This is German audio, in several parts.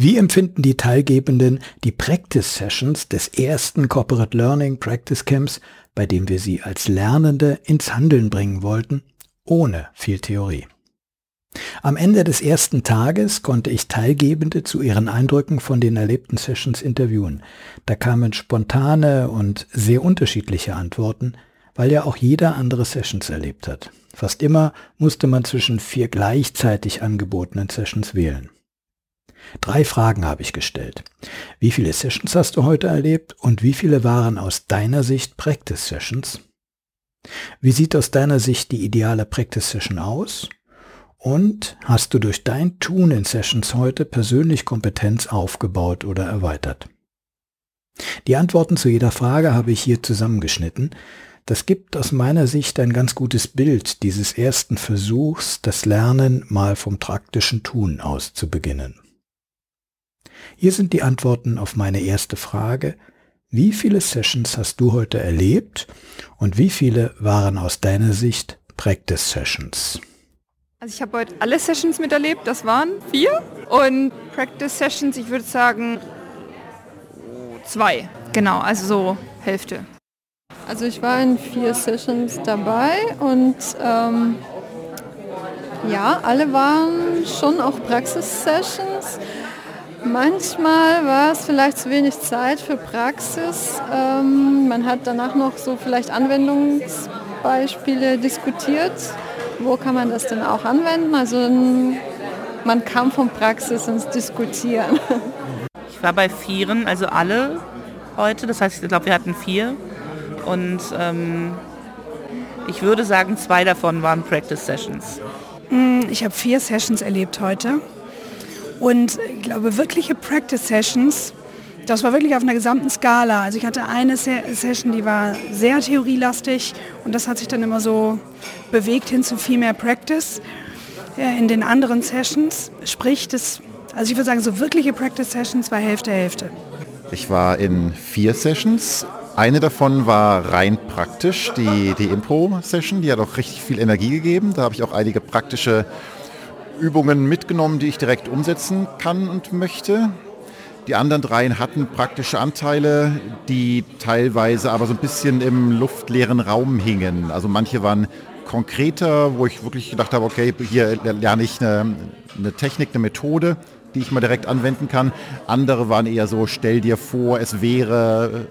Wie empfinden die Teilgebenden die Practice Sessions des ersten Corporate Learning Practice Camps, bei dem wir sie als Lernende ins Handeln bringen wollten, ohne viel Theorie? Am Ende des ersten Tages konnte ich Teilgebende zu ihren Eindrücken von den erlebten Sessions interviewen. Da kamen spontane und sehr unterschiedliche Antworten, weil ja auch jeder andere Sessions erlebt hat. Fast immer musste man zwischen vier gleichzeitig angebotenen Sessions wählen. Drei Fragen habe ich gestellt. Wie viele Sessions hast du heute erlebt und wie viele waren aus deiner Sicht Practice Sessions? Wie sieht aus deiner Sicht die ideale Practice Session aus? Und hast du durch dein Tun in Sessions heute persönlich Kompetenz aufgebaut oder erweitert? Die Antworten zu jeder Frage habe ich hier zusammengeschnitten. Das gibt aus meiner Sicht ein ganz gutes Bild dieses ersten Versuchs, das Lernen mal vom praktischen Tun aus zu beginnen. Hier sind die Antworten auf meine erste Frage. Wie viele Sessions hast du heute erlebt und wie viele waren aus deiner Sicht Practice Sessions? Also ich habe heute alle Sessions miterlebt, das waren vier. Und Practice Sessions, ich würde sagen zwei. Genau, also so Hälfte. Also ich war in vier Sessions dabei und ähm, ja, alle waren schon auch Praxis-Sessions. Manchmal war es vielleicht zu wenig Zeit für Praxis. Ähm, man hat danach noch so vielleicht Anwendungsbeispiele diskutiert wo kann man das denn auch anwenden? Also man kam von Praxis ins Diskutieren. Ich war bei vieren, also alle heute. Das heißt, ich glaube, wir hatten vier. Und ähm, ich würde sagen, zwei davon waren Practice Sessions. Mm, ich habe vier Sessions erlebt heute. Und ich glaube, wirkliche Practice Sessions das war wirklich auf einer gesamten Skala. Also ich hatte eine Session, die war sehr theorielastig und das hat sich dann immer so bewegt hin zu viel mehr Practice. In den anderen Sessions, sprich, das, also ich würde sagen, so wirkliche Practice Sessions war Hälfte, Hälfte. Ich war in vier Sessions. Eine davon war rein praktisch, die, die Impro-Session, die hat auch richtig viel Energie gegeben. Da habe ich auch einige praktische Übungen mitgenommen, die ich direkt umsetzen kann und möchte. Die anderen dreien hatten praktische Anteile, die teilweise aber so ein bisschen im luftleeren Raum hingen. Also manche waren konkreter, wo ich wirklich gedacht habe, okay, hier lerne ich eine, eine Technik, eine Methode, die ich mal direkt anwenden kann. Andere waren eher so, stell dir vor, es wäre,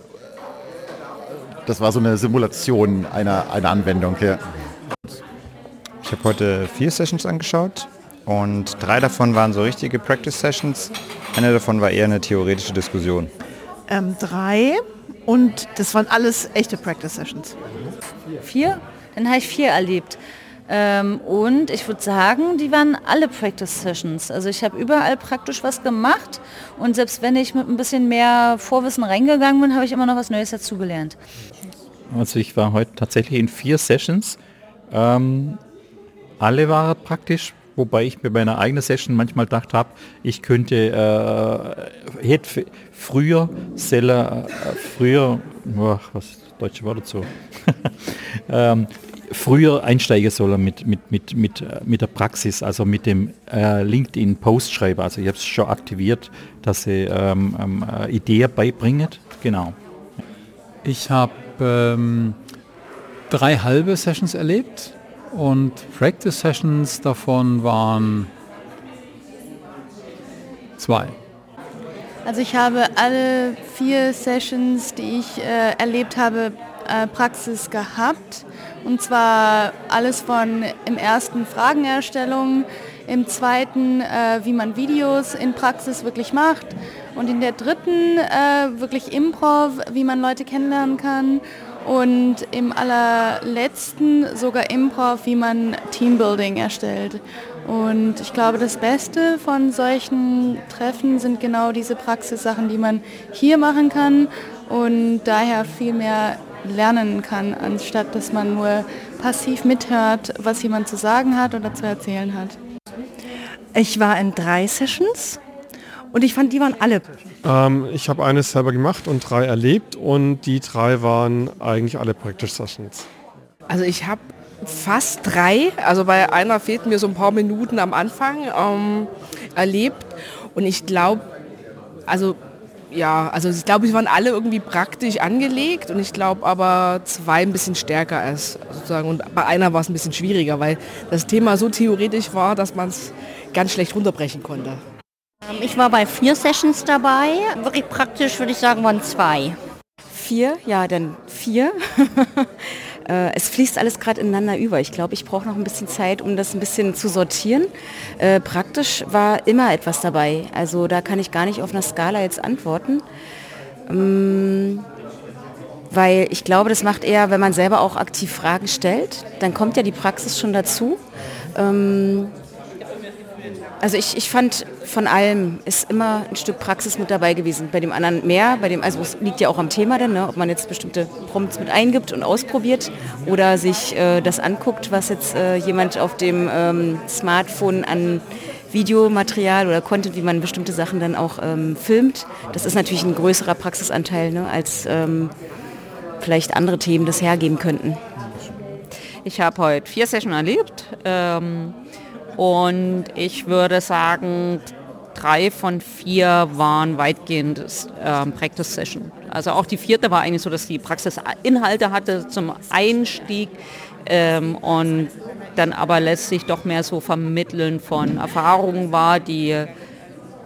das war so eine Simulation einer, einer Anwendung. Ja. Ich habe heute vier Sessions angeschaut und drei davon waren so richtige Practice Sessions. Eine davon war eher eine theoretische Diskussion. Ähm, drei und das waren alles echte Practice Sessions. Vier? Dann habe ich vier erlebt. Ähm, und ich würde sagen, die waren alle Practice Sessions. Also ich habe überall praktisch was gemacht und selbst wenn ich mit ein bisschen mehr Vorwissen reingegangen bin, habe ich immer noch was Neues dazugelernt. Also ich war heute tatsächlich in vier Sessions. Ähm, alle waren praktisch wobei ich mir bei einer eigenen Session manchmal gedacht habe, ich könnte äh, hätte früher Seller, äh, früher, oh, was deutsche Wort dazu, ähm, früher einsteigen sollen mit, mit, mit, mit, äh, mit der Praxis, also mit dem äh, LinkedIn-Postschreiber. Also ich habe es schon aktiviert, dass sie ähm, ähm, äh, Ideen beibringen. Genau. Ich habe ähm, drei halbe Sessions erlebt und Practice Sessions davon waren zwei. Also ich habe alle vier Sessions, die ich äh, erlebt habe, äh, Praxis gehabt. Und zwar alles von im ersten Fragenerstellung, im zweiten, äh, wie man Videos in Praxis wirklich macht und in der dritten äh, wirklich Improv, wie man Leute kennenlernen kann und im allerletzten sogar Improv, wie man Teambuilding erstellt. Und ich glaube, das Beste von solchen Treffen sind genau diese Praxissachen, die man hier machen kann und daher viel mehr lernen kann, anstatt dass man nur passiv mithört, was jemand zu sagen hat oder zu erzählen hat. Ich war in drei Sessions und ich fand, die waren alle. Ähm, ich habe eines selber gemacht und drei erlebt und die drei waren eigentlich alle Practice Sessions. Also ich habe fast drei, also bei einer fehlten mir so ein paar Minuten am Anfang ähm, erlebt und ich glaube, also ja, also ich glaube, sie waren alle irgendwie praktisch angelegt und ich glaube aber zwei ein bisschen stärker als sozusagen und bei einer war es ein bisschen schwieriger, weil das Thema so theoretisch war, dass man es ganz schlecht runterbrechen konnte. Ähm, ich war bei vier Sessions dabei. Wirklich praktisch würde ich sagen, waren zwei. Vier, ja, dann vier. Äh, es fließt alles gerade ineinander über. Ich glaube, ich brauche noch ein bisschen Zeit, um das ein bisschen zu sortieren. Äh, praktisch war immer etwas dabei. Also da kann ich gar nicht auf einer Skala jetzt antworten. Ähm, weil ich glaube, das macht eher, wenn man selber auch aktiv Fragen stellt, dann kommt ja die Praxis schon dazu. Ähm, also ich, ich fand von allem ist immer ein Stück Praxis mit dabei gewesen. Bei dem anderen mehr, bei dem, also es liegt ja auch am Thema dann, ne, ob man jetzt bestimmte Prompts mit eingibt und ausprobiert oder sich äh, das anguckt, was jetzt äh, jemand auf dem ähm, Smartphone an Videomaterial oder Content, wie man bestimmte Sachen dann auch ähm, filmt. Das ist natürlich ein größerer Praxisanteil, ne, als ähm, vielleicht andere Themen das hergeben könnten. Ich habe heute vier Sessions erlebt. Ähm, und ich würde sagen, drei von vier waren weitgehend ähm, Practice Session. Also auch die vierte war eigentlich so, dass die Praxis Inhalte hatte zum Einstieg ähm, und dann aber letztlich doch mehr so vermitteln von Erfahrungen war, die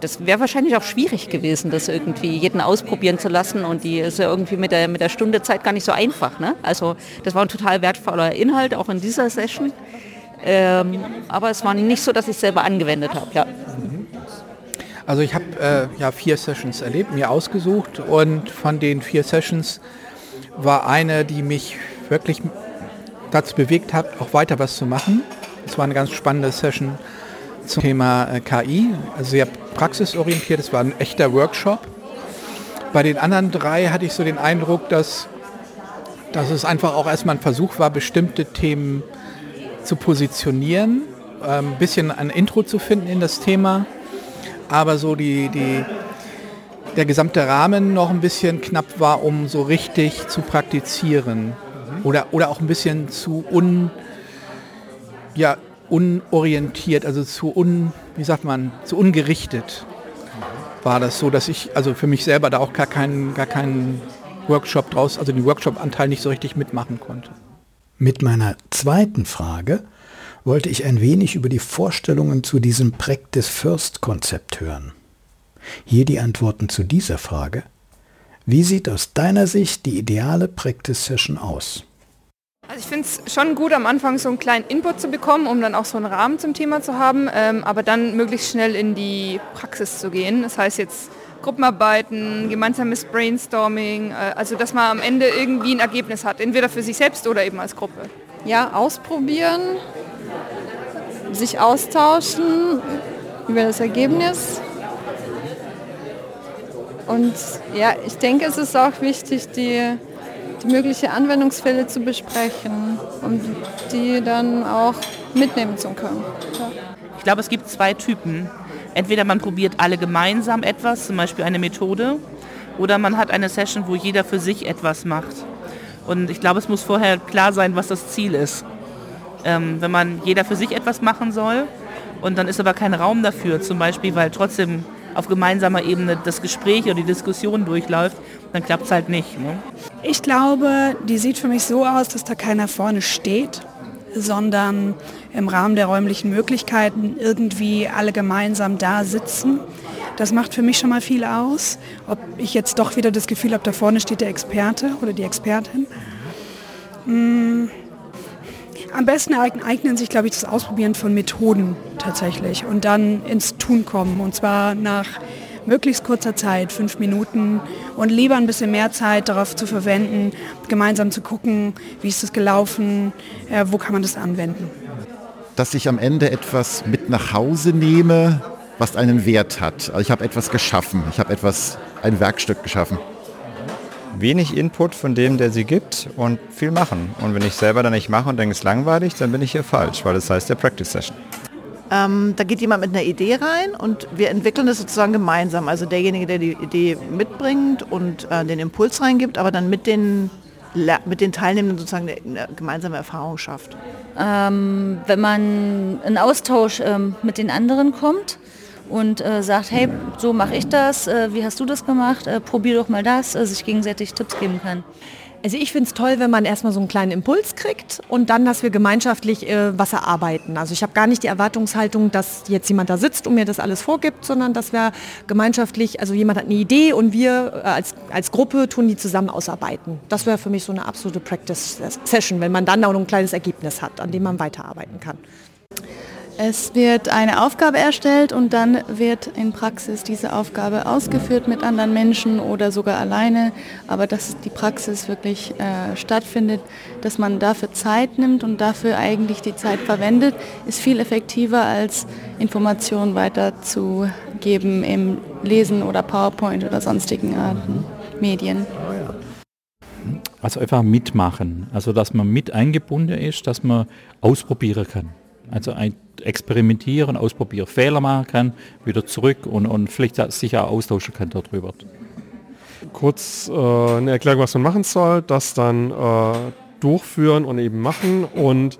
das wäre wahrscheinlich auch schwierig gewesen, das irgendwie jeden ausprobieren zu lassen und die ist ja irgendwie mit der, mit der Stunde Zeit gar nicht so einfach. Ne? Also das war ein total wertvoller Inhalt, auch in dieser Session. Ähm, aber es war nicht so, dass ich es selber angewendet habe. Ja. Also ich habe äh, ja vier Sessions erlebt, mir ausgesucht und von den vier Sessions war eine, die mich wirklich dazu bewegt hat, auch weiter was zu machen. Es war eine ganz spannende Session zum Thema äh, KI, also sehr praxisorientiert, es war ein echter Workshop. Bei den anderen drei hatte ich so den Eindruck, dass, dass es einfach auch erstmal ein Versuch war, bestimmte Themen zu positionieren, ein ähm, bisschen ein Intro zu finden in das Thema, aber so die, die, der gesamte Rahmen noch ein bisschen knapp war, um so richtig zu praktizieren mhm. oder, oder auch ein bisschen zu un, ja, unorientiert, also zu un, wie sagt man, zu ungerichtet war das so, dass ich also für mich selber da auch gar keinen, gar keinen Workshop draus, also den Workshop-Anteil nicht so richtig mitmachen konnte. Mit meiner zweiten Frage wollte ich ein wenig über die Vorstellungen zu diesem Practice First Konzept hören. Hier die Antworten zu dieser Frage. Wie sieht aus deiner Sicht die ideale Practice Session aus? Also ich finde es schon gut, am Anfang so einen kleinen Input zu bekommen, um dann auch so einen Rahmen zum Thema zu haben, ähm, aber dann möglichst schnell in die Praxis zu gehen. Das heißt jetzt Gruppenarbeiten, gemeinsames Brainstorming, äh, also dass man am Ende irgendwie ein Ergebnis hat, entweder für sich selbst oder eben als Gruppe. Ja, ausprobieren, sich austauschen über das Ergebnis. Und ja, ich denke, es ist auch wichtig, die, die mögliche Anwendungsfälle zu besprechen und die dann auch mitnehmen zu können. Ja. Ich glaube, es gibt zwei Typen. Entweder man probiert alle gemeinsam etwas, zum Beispiel eine Methode, oder man hat eine Session, wo jeder für sich etwas macht. Und ich glaube, es muss vorher klar sein, was das Ziel ist. Ähm, wenn man jeder für sich etwas machen soll und dann ist aber kein Raum dafür, zum Beispiel, weil trotzdem auf gemeinsamer Ebene das Gespräch oder die Diskussion durchläuft, dann klappt es halt nicht. Ne? Ich glaube, die sieht für mich so aus, dass da keiner vorne steht sondern im Rahmen der räumlichen Möglichkeiten irgendwie alle gemeinsam da sitzen. Das macht für mich schon mal viel aus, ob ich jetzt doch wieder das Gefühl habe, da vorne steht der Experte oder die Expertin. Mm. Am besten eignen sich, glaube ich, das Ausprobieren von Methoden tatsächlich und dann ins Tun kommen. Und zwar nach möglichst kurzer Zeit, fünf Minuten und lieber ein bisschen mehr Zeit darauf zu verwenden, gemeinsam zu gucken, wie ist es gelaufen, äh, wo kann man das anwenden. Dass ich am Ende etwas mit nach Hause nehme, was einen Wert hat. Also ich habe etwas geschaffen, ich habe etwas, ein Werkstück geschaffen. Wenig Input von dem, der sie gibt und viel machen. Und wenn ich selber dann nicht mache und denke, es ist langweilig, dann bin ich hier falsch, weil das heißt der Practice Session. Ähm, da geht jemand mit einer Idee rein und wir entwickeln das sozusagen gemeinsam. Also derjenige, der die Idee mitbringt und äh, den Impuls reingibt, aber dann mit den, mit den Teilnehmenden sozusagen eine, gemeinsame Erfahrung schafft. Ähm, wenn man in Austausch ähm, mit den anderen kommt und äh, sagt, hey, so mache ich das, äh, wie hast du das gemacht, äh, probier doch mal das, äh, sich gegenseitig Tipps geben kann. Also ich finde es toll, wenn man erstmal so einen kleinen Impuls kriegt und dann, dass wir gemeinschaftlich äh, was erarbeiten. Also ich habe gar nicht die Erwartungshaltung, dass jetzt jemand da sitzt und mir das alles vorgibt, sondern dass wir gemeinschaftlich, also jemand hat eine Idee und wir äh, als, als Gruppe tun die zusammen ausarbeiten. Das wäre für mich so eine absolute Practice-Session, wenn man dann auch noch ein kleines Ergebnis hat, an dem man weiterarbeiten kann. Es wird eine Aufgabe erstellt und dann wird in Praxis diese Aufgabe ausgeführt mit anderen Menschen oder sogar alleine. Aber dass die Praxis wirklich äh, stattfindet, dass man dafür Zeit nimmt und dafür eigentlich die Zeit verwendet, ist viel effektiver als Informationen weiterzugeben im Lesen oder PowerPoint oder sonstigen Arten Medien. Also einfach mitmachen, also dass man mit eingebunden ist, dass man ausprobieren kann. Also ein experimentieren, ausprobieren, Fehler machen kann, wieder zurück und, und vielleicht sich auch austauschen kann darüber. Kurz äh, eine Erklärung, was man machen soll, das dann äh, durchführen und eben machen und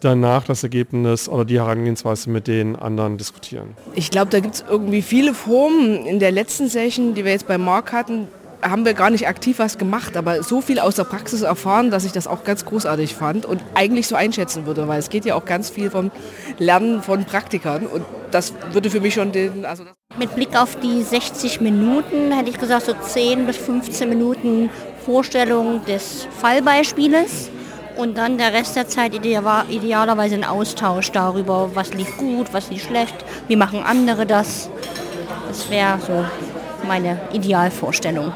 danach das Ergebnis oder die Herangehensweise mit den anderen diskutieren. Ich glaube, da gibt es irgendwie viele Formen. In der letzten Session, die wir jetzt bei Mark hatten, haben wir gar nicht aktiv was gemacht, aber so viel aus der Praxis erfahren, dass ich das auch ganz großartig fand und eigentlich so einschätzen würde, weil es geht ja auch ganz viel vom Lernen von Praktikern und das würde für mich schon den... Also Mit Blick auf die 60 Minuten hätte ich gesagt, so 10 bis 15 Minuten Vorstellung des Fallbeispieles und dann der Rest der Zeit idealerweise ein Austausch darüber, was lief gut, was lief schlecht, wie machen andere das. Das wäre so meine Idealvorstellung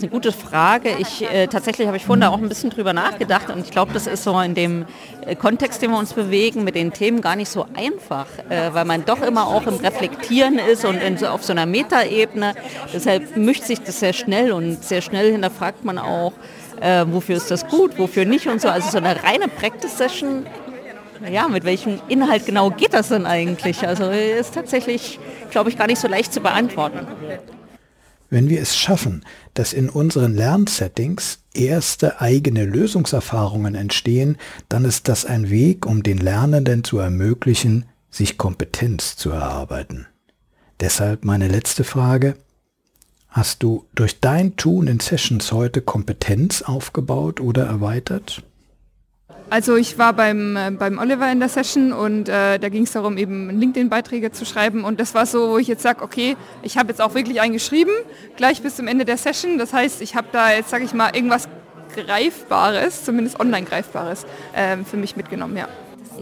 ist eine gute Frage. Ich, äh, tatsächlich habe ich vorhin da auch ein bisschen drüber nachgedacht und ich glaube, das ist so in dem äh, Kontext, den wir uns bewegen, mit den Themen gar nicht so einfach, äh, weil man doch immer auch im Reflektieren ist und in, auf so einer Metaebene. Deshalb mischt sich das sehr schnell und sehr schnell hinterfragt man auch, äh, wofür ist das gut, wofür nicht und so. Also so eine reine Practice-Session ja, mit welchem Inhalt genau geht das denn eigentlich? Also ist tatsächlich, glaube ich, gar nicht so leicht zu beantworten. Wenn wir es schaffen, dass in unseren Lernsettings erste eigene Lösungserfahrungen entstehen, dann ist das ein Weg, um den Lernenden zu ermöglichen, sich Kompetenz zu erarbeiten. Deshalb meine letzte Frage. Hast du durch dein Tun in Sessions heute Kompetenz aufgebaut oder erweitert? Also ich war beim, äh, beim Oliver in der Session und äh, da ging es darum, eben LinkedIn-Beiträge zu schreiben und das war so, wo ich jetzt sage, okay, ich habe jetzt auch wirklich einen geschrieben, gleich bis zum Ende der Session. Das heißt, ich habe da jetzt, sage ich mal, irgendwas Greifbares, zumindest online Greifbares, äh, für mich mitgenommen, ja.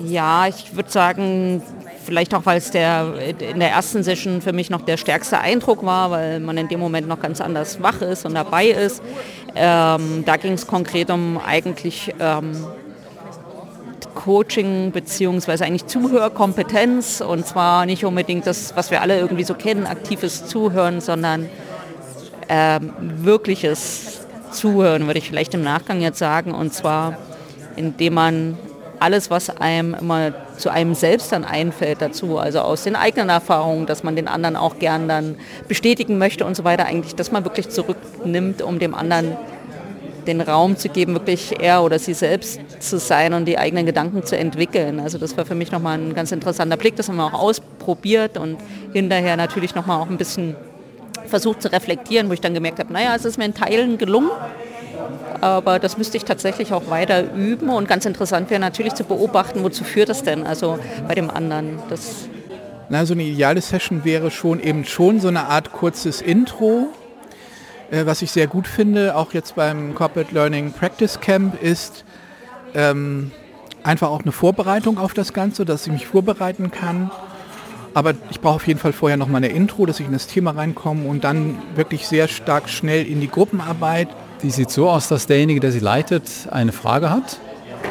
Ja, ich würde sagen, vielleicht auch, weil es der, in der ersten Session für mich noch der stärkste Eindruck war, weil man in dem Moment noch ganz anders wach ist und dabei ist. Ähm, da ging es konkret um eigentlich ähm, Coaching beziehungsweise eigentlich Zuhörkompetenz. Und zwar nicht unbedingt das, was wir alle irgendwie so kennen, aktives Zuhören, sondern ähm, wirkliches Zuhören, würde ich vielleicht im Nachgang jetzt sagen, und zwar indem man alles, was einem immer zu einem selbst dann einfällt dazu, also aus den eigenen Erfahrungen, dass man den anderen auch gern dann bestätigen möchte und so weiter, eigentlich, dass man wirklich zurücknimmt, um dem anderen den Raum zu geben, wirklich er oder sie selbst zu sein und die eigenen Gedanken zu entwickeln. Also das war für mich nochmal ein ganz interessanter Blick. Das haben wir auch ausprobiert und hinterher natürlich nochmal auch ein bisschen versucht zu reflektieren, wo ich dann gemerkt habe, naja, es ist mir in Teilen gelungen, aber das müsste ich tatsächlich auch weiter üben und ganz interessant wäre natürlich zu beobachten, wozu führt das denn, also bei dem anderen. Das Na, so eine ideale Session wäre schon eben schon so eine Art kurzes Intro, was ich sehr gut finde, auch jetzt beim Corporate Learning Practice Camp, ist ähm, einfach auch eine Vorbereitung auf das Ganze, dass ich mich vorbereiten kann. Aber ich brauche auf jeden Fall vorher noch mal eine Intro, dass ich in das Thema reinkomme und dann wirklich sehr stark schnell in die Gruppenarbeit. Die sieht so aus, dass derjenige, der sie leitet, eine Frage hat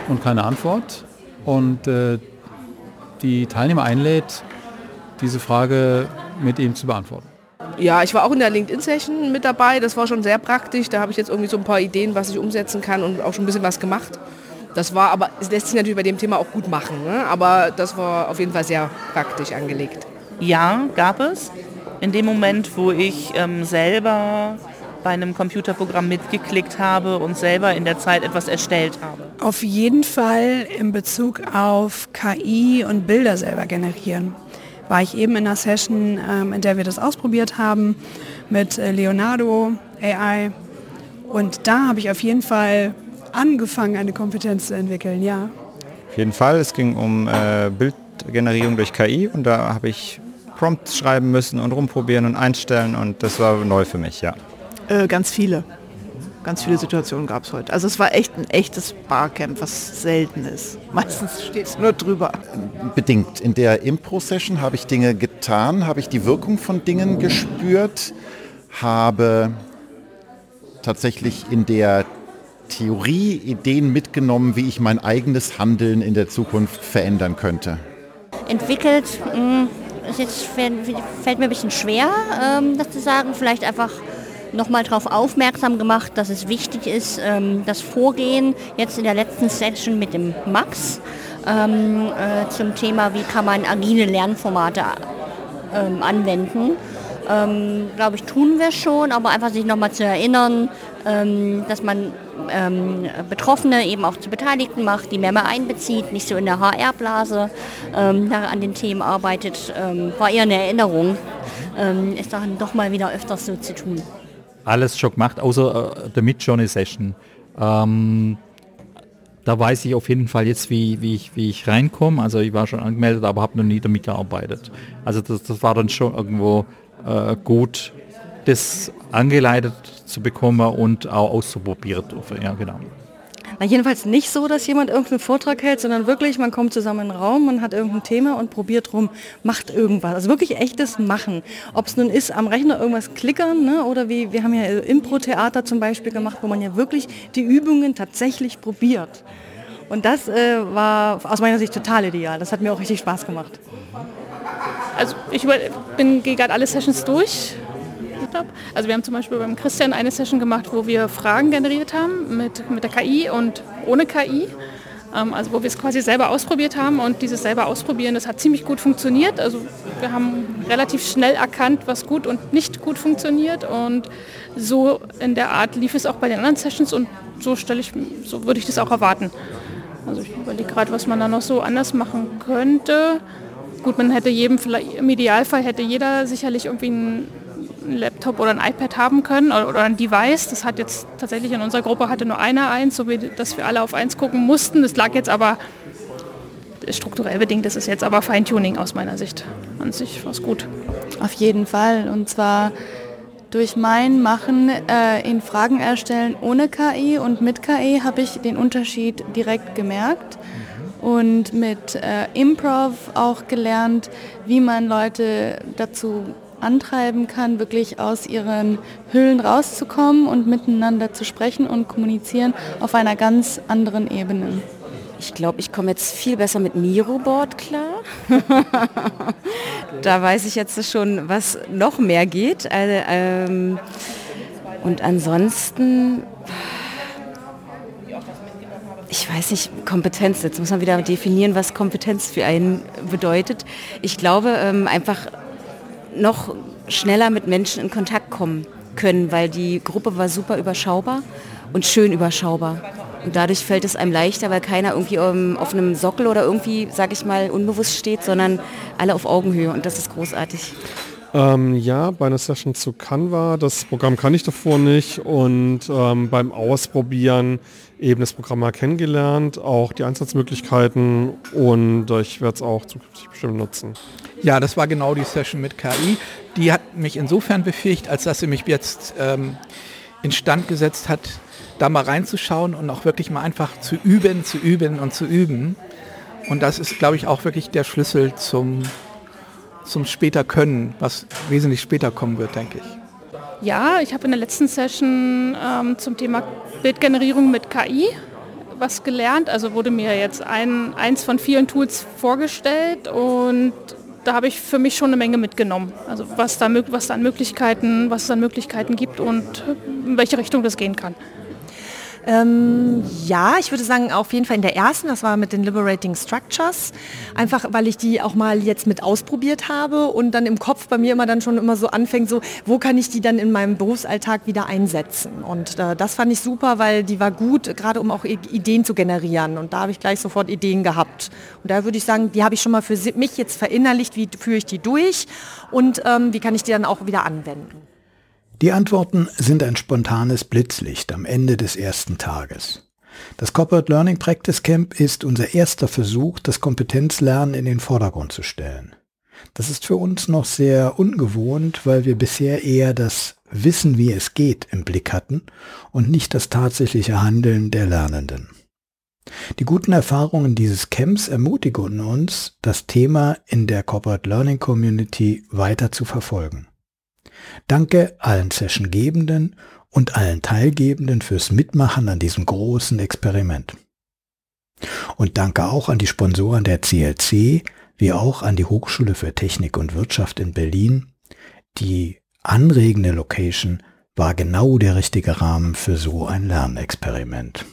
und keine Antwort und äh, die Teilnehmer einlädt, diese Frage mit ihm zu beantworten. Ja, ich war auch in der LinkedIn-Session mit dabei. Das war schon sehr praktisch. Da habe ich jetzt irgendwie so ein paar Ideen, was ich umsetzen kann und auch schon ein bisschen was gemacht. Das war aber, es lässt sich natürlich bei dem Thema auch gut machen. Ne? Aber das war auf jeden Fall sehr praktisch angelegt. Ja, gab es. In dem Moment, wo ich ähm, selber bei einem Computerprogramm mitgeklickt habe und selber in der Zeit etwas erstellt habe. Auf jeden Fall in Bezug auf KI und Bilder selber generieren war ich eben in einer Session, ähm, in der wir das ausprobiert haben mit äh, Leonardo AI. Und da habe ich auf jeden Fall angefangen, eine Kompetenz zu entwickeln, ja. Auf jeden Fall, es ging um äh, Bildgenerierung durch KI und da habe ich Prompts schreiben müssen und rumprobieren und einstellen und das war neu für mich, ja. Äh, ganz viele. Ganz viele Situationen gab es heute. Also es war echt ein echtes Barcamp, was selten ist. Meistens steht es nur drüber. Bedingt. In der Impro-Session habe ich Dinge getan, habe ich die Wirkung von Dingen gespürt, habe tatsächlich in der Theorie Ideen mitgenommen, wie ich mein eigenes Handeln in der Zukunft verändern könnte. Entwickelt, mh, ist jetzt, fällt, fällt mir ein bisschen schwer, ähm, das zu sagen. Vielleicht einfach nochmal darauf aufmerksam gemacht, dass es wichtig ist, ähm, das Vorgehen jetzt in der letzten Session mit dem Max ähm, äh, zum Thema, wie kann man agile Lernformate ähm, anwenden. Ähm, Glaube ich, tun wir schon, aber einfach sich nochmal zu erinnern, ähm, dass man ähm, Betroffene eben auch zu Beteiligten macht, die mehr, mehr einbezieht, nicht so in der HR-Blase an den Themen arbeitet, war eher eine Erinnerung, ist dann doch mal wieder öfters so zu tun. Alles schon gemacht, außer äh, der Mid-Journey-Session. Ähm, da weiß ich auf jeden Fall jetzt, wie, wie, ich, wie ich reinkomme. Also ich war schon angemeldet, aber habe noch nie damit gearbeitet. Also das, das war dann schon irgendwo äh, gut, das angeleitet zu bekommen und auch auszuprobieren. Ja, genau. Na, jedenfalls nicht so, dass jemand irgendeinen Vortrag hält, sondern wirklich, man kommt zusammen in einen Raum, man hat irgendein Thema und probiert rum, macht irgendwas. Also wirklich echtes Machen. Ob es nun ist, am Rechner irgendwas klickern ne, oder wie, wir haben ja Impro-Theater zum Beispiel gemacht, wo man ja wirklich die Übungen tatsächlich probiert. Und das äh, war aus meiner Sicht total ideal. Das hat mir auch richtig Spaß gemacht. Also ich bin, gehe gerade alle Sessions durch. Also wir haben zum Beispiel beim Christian eine Session gemacht, wo wir Fragen generiert haben mit, mit der KI und ohne KI. Ähm, also wo wir es quasi selber ausprobiert haben und dieses selber ausprobieren, das hat ziemlich gut funktioniert. Also wir haben relativ schnell erkannt, was gut und nicht gut funktioniert und so in der Art lief es auch bei den anderen Sessions und so stelle ich, so würde ich das auch erwarten. Also ich überlege gerade, was man da noch so anders machen könnte. Gut, man hätte jedem, im Idealfall hätte jeder sicherlich irgendwie einen Laptop oder ein iPad haben können oder, ein Device. Das hat jetzt tatsächlich in unserer Gruppe hatte nur einer eins, so wie dass wir alle auf eins gucken mussten. Das lag jetzt aber strukturell bedingt, das ist jetzt aber Feintuning aus meiner Sicht. An sich war es gut. Auf jeden Fall. Und zwar durch mein Machen äh, in Fragen erstellen ohne KI und mit KI habe ich den Unterschied direkt gemerkt und mit äh, Improv auch gelernt, wie man Leute dazu antreiben kann, wirklich aus ihren Hüllen rauszukommen und miteinander zu sprechen und kommunizieren auf einer ganz anderen Ebene. Ich glaube, ich komme jetzt viel besser mit Miroboard klar. da weiß ich jetzt schon, was noch mehr geht. Also, ähm, und ansonsten ich weiß nicht, Kompetenz, jetzt muss man wieder definieren, was Kompetenz für einen bedeutet. Ich glaube, ähm, einfach noch schneller mit Menschen in Kontakt kommen können, weil die Gruppe war super überschaubar und schön überschaubar. Und dadurch fällt es einem leichter, weil keiner irgendwie um, auf einem Sockel oder irgendwie, sag ich mal, unbewusst steht, sondern alle auf Augenhöhe und das ist großartig. Ähm, ja, bei einer Session zu Canva, das Programm kann ich davor nicht und ähm, beim Ausprobieren eben das Programm mal kennengelernt, auch die Einsatzmöglichkeiten und ich werde es auch zukünftig bestimmt nutzen. Ja, das war genau die Session mit KI. Die hat mich insofern befähigt, als dass sie mich jetzt ähm, instand gesetzt hat, da mal reinzuschauen und auch wirklich mal einfach zu üben, zu üben und zu üben. Und das ist, glaube ich, auch wirklich der Schlüssel zum, zum später Können, was wesentlich später kommen wird, denke ich. Ja, ich habe in der letzten Session ähm, zum Thema Bildgenerierung mit KI was gelernt. Also wurde mir jetzt ein, eins von vielen Tools vorgestellt und da habe ich für mich schon eine Menge mitgenommen. Also was da, was da an Möglichkeiten, was es an Möglichkeiten gibt und in welche Richtung das gehen kann. Ähm, ja, ich würde sagen, auf jeden Fall in der ersten, das war mit den Liberating Structures. Einfach, weil ich die auch mal jetzt mit ausprobiert habe und dann im Kopf bei mir immer dann schon immer so anfängt, so, wo kann ich die dann in meinem Berufsalltag wieder einsetzen? Und äh, das fand ich super, weil die war gut, gerade um auch Ideen zu generieren. Und da habe ich gleich sofort Ideen gehabt. Und da würde ich sagen, die habe ich schon mal für mich jetzt verinnerlicht, wie führe ich die durch und ähm, wie kann ich die dann auch wieder anwenden. Die Antworten sind ein spontanes Blitzlicht am Ende des ersten Tages. Das Corporate Learning Practice Camp ist unser erster Versuch, das Kompetenzlernen in den Vordergrund zu stellen. Das ist für uns noch sehr ungewohnt, weil wir bisher eher das Wissen, wie es geht, im Blick hatten und nicht das tatsächliche Handeln der Lernenden. Die guten Erfahrungen dieses Camps ermutigen uns, das Thema in der Corporate Learning Community weiter zu verfolgen. Danke allen Sessiongebenden und allen Teilgebenden fürs Mitmachen an diesem großen Experiment. Und danke auch an die Sponsoren der CLC, wie auch an die Hochschule für Technik und Wirtschaft in Berlin. Die anregende Location war genau der richtige Rahmen für so ein Lernexperiment.